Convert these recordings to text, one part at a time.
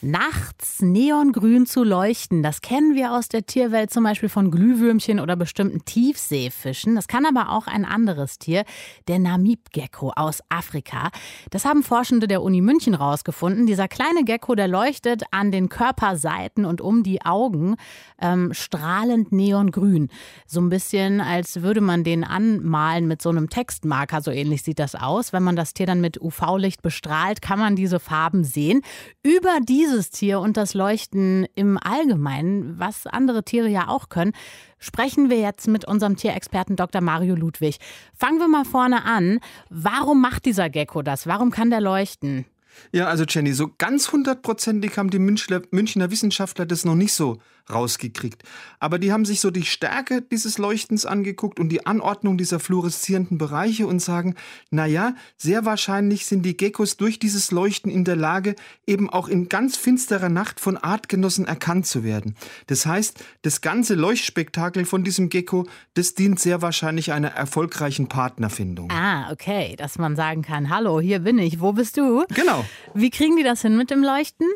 Nachts neongrün zu leuchten, das kennen wir aus der Tierwelt zum Beispiel von Glühwürmchen oder bestimmten Tiefseefischen. Das kann aber auch ein anderes Tier, der Namibgecko aus Afrika. Das haben Forschende der Uni München rausgefunden. Dieser kleine Gecko, der leuchtet an den Körperseiten und um die Augen ähm, strahlend neongrün. So ein bisschen, als würde man den anmalen mit so einem Textmarker. So ähnlich sieht das aus. Wenn man das Tier dann mit UV-Licht bestrahlt, kann man diese Farben sehen. Über dieses Tier und das Leuchten im Allgemeinen, was andere Tiere ja auch können, sprechen wir jetzt mit unserem Tierexperten Dr. Mario Ludwig. Fangen wir mal vorne an. Warum macht dieser Gecko das? Warum kann der leuchten? Ja, also Jenny, so ganz hundertprozentig haben die Münchner, Wissenschaftler das noch nicht so rausgekriegt. Aber die haben sich so die Stärke dieses Leuchtens angeguckt und die Anordnung dieser fluoreszierenden Bereiche und sagen, na ja, sehr wahrscheinlich sind die Geckos durch dieses Leuchten in der Lage, eben auch in ganz finsterer Nacht von Artgenossen erkannt zu werden. Das heißt, das ganze Leuchtspektakel von diesem Gecko, das dient sehr wahrscheinlich einer erfolgreichen Partnerfindung. Ah, okay, dass man sagen kann, hallo, hier bin ich, wo bist du? Genau. Wie kriegen die das hin mit dem Leuchten?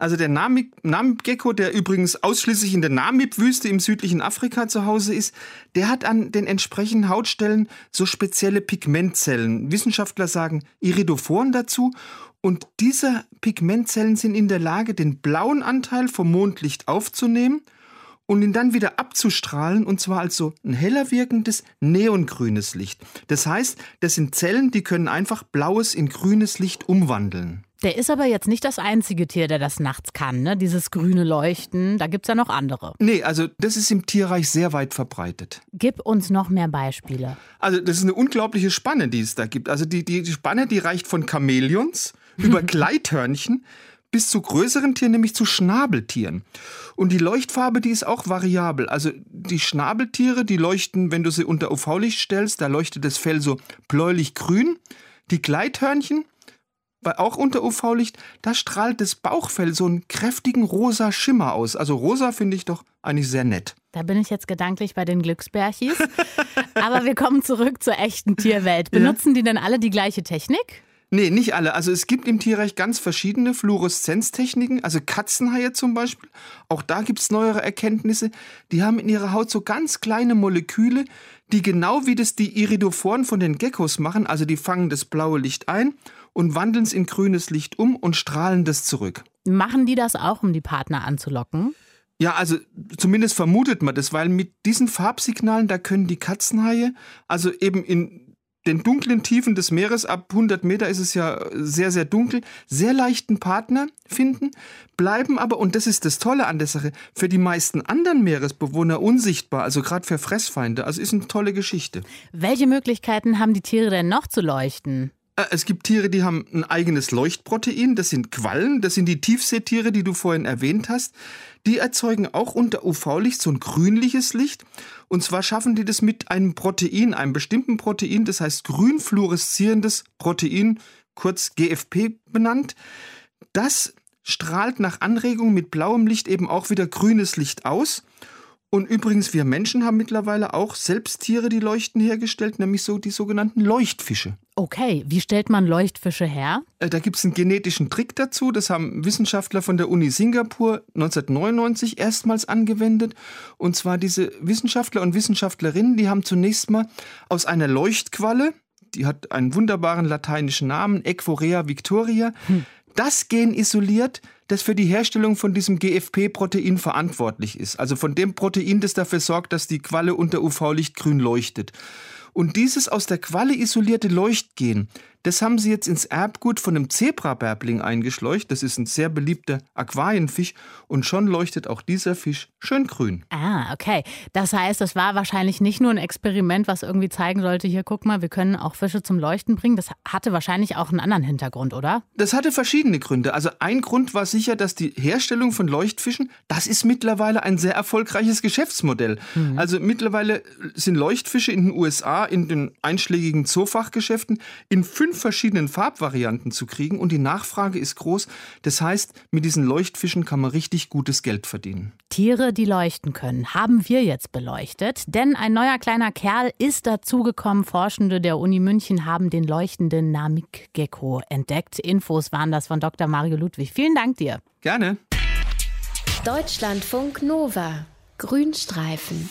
Also der Namib-Gecko, der übrigens ausschließlich in der Namib-Wüste im südlichen Afrika zu Hause ist, der hat an den entsprechenden Hautstellen so spezielle Pigmentzellen. Wissenschaftler sagen Iridophoren dazu. Und diese Pigmentzellen sind in der Lage, den blauen Anteil vom Mondlicht aufzunehmen und ihn dann wieder abzustrahlen, und zwar als so ein heller wirkendes neongrünes Licht. Das heißt, das sind Zellen, die können einfach blaues in grünes Licht umwandeln. Der ist aber jetzt nicht das einzige Tier, der das nachts kann, ne? Dieses grüne Leuchten. Da gibt es ja noch andere. Nee, also das ist im Tierreich sehr weit verbreitet. Gib uns noch mehr Beispiele. Also, das ist eine unglaubliche Spanne, die es da gibt. Also, die, die, die Spanne, die reicht von Chamäleons über Gleithörnchen bis zu größeren Tieren, nämlich zu Schnabeltieren. Und die Leuchtfarbe, die ist auch variabel. Also die Schnabeltiere, die leuchten, wenn du sie unter UV-Licht stellst, da leuchtet das Fell so bläulich-grün. Die Gleithörnchen, auch unter UV-Licht, da strahlt das Bauchfell so einen kräftigen rosa Schimmer aus. Also rosa finde ich doch eigentlich sehr nett. Da bin ich jetzt gedanklich bei den Glücksbärchis. Aber wir kommen zurück zur echten Tierwelt. Benutzen ja. die denn alle die gleiche Technik? Nee, nicht alle. Also es gibt im Tierreich ganz verschiedene Fluoreszenztechniken, also Katzenhaie zum Beispiel. Auch da gibt es neuere Erkenntnisse. Die haben in ihrer Haut so ganz kleine Moleküle, die genau wie das die Iridophoren von den Geckos machen, also die fangen das blaue Licht ein und wandeln es in grünes Licht um und strahlen das zurück. Machen die das auch, um die Partner anzulocken? Ja, also zumindest vermutet man das, weil mit diesen Farbsignalen, da können die Katzenhaie, also eben in den dunklen Tiefen des Meeres, ab 100 Meter ist es ja sehr, sehr dunkel, sehr leichten Partner finden, bleiben aber, und das ist das Tolle an der Sache, für die meisten anderen Meeresbewohner unsichtbar, also gerade für Fressfeinde. Also ist eine tolle Geschichte. Welche Möglichkeiten haben die Tiere denn noch zu leuchten? Äh, es gibt Tiere, die haben ein eigenes Leuchtprotein, das sind Quallen, das sind die Tiefseetiere, die du vorhin erwähnt hast. Die erzeugen auch unter UV-Licht so ein grünliches Licht. Und zwar schaffen die das mit einem Protein, einem bestimmten Protein, das heißt grünfluoreszierendes Protein, kurz GFP benannt. Das strahlt nach Anregung mit blauem Licht eben auch wieder grünes Licht aus. Und übrigens, wir Menschen haben mittlerweile auch selbst Tiere, die leuchten, hergestellt, nämlich so die sogenannten Leuchtfische. Okay, wie stellt man Leuchtfische her? Äh, da gibt es einen genetischen Trick dazu. Das haben Wissenschaftler von der Uni Singapur 1999 erstmals angewendet. Und zwar diese Wissenschaftler und Wissenschaftlerinnen, die haben zunächst mal aus einer Leuchtqualle, die hat einen wunderbaren lateinischen Namen, Equorea victoria, hm. das Gen isoliert, das für die Herstellung von diesem GFP-Protein verantwortlich ist. Also von dem Protein, das dafür sorgt, dass die Qualle unter UV-Licht grün leuchtet. Und dieses aus der Qualle isolierte Leuchtgen, das haben sie jetzt ins Erbgut von einem Zebrabärbling eingeschleucht. Das ist ein sehr beliebter Aquarienfisch und schon leuchtet auch dieser Fisch schön grün. Ah, okay. Das heißt, das war wahrscheinlich nicht nur ein Experiment, was irgendwie zeigen sollte, hier guck mal, wir können auch Fische zum Leuchten bringen. Das hatte wahrscheinlich auch einen anderen Hintergrund, oder? Das hatte verschiedene Gründe. Also ein Grund war sicher, dass die Herstellung von Leuchtfischen, das ist mittlerweile ein sehr erfolgreiches Geschäftsmodell. Mhm. Also mittlerweile sind Leuchtfische in den USA in den einschlägigen Zoofachgeschäften in fünf fünf verschiedenen Farbvarianten zu kriegen und die Nachfrage ist groß. Das heißt, mit diesen Leuchtfischen kann man richtig gutes Geld verdienen. Tiere, die leuchten können, haben wir jetzt beleuchtet. Denn ein neuer kleiner Kerl ist dazugekommen. Forschende der Uni München haben den leuchtenden Namik-Gecko entdeckt. Infos waren das von Dr. Mario Ludwig. Vielen Dank dir. Gerne. Deutschlandfunk Nova. Grünstreifen.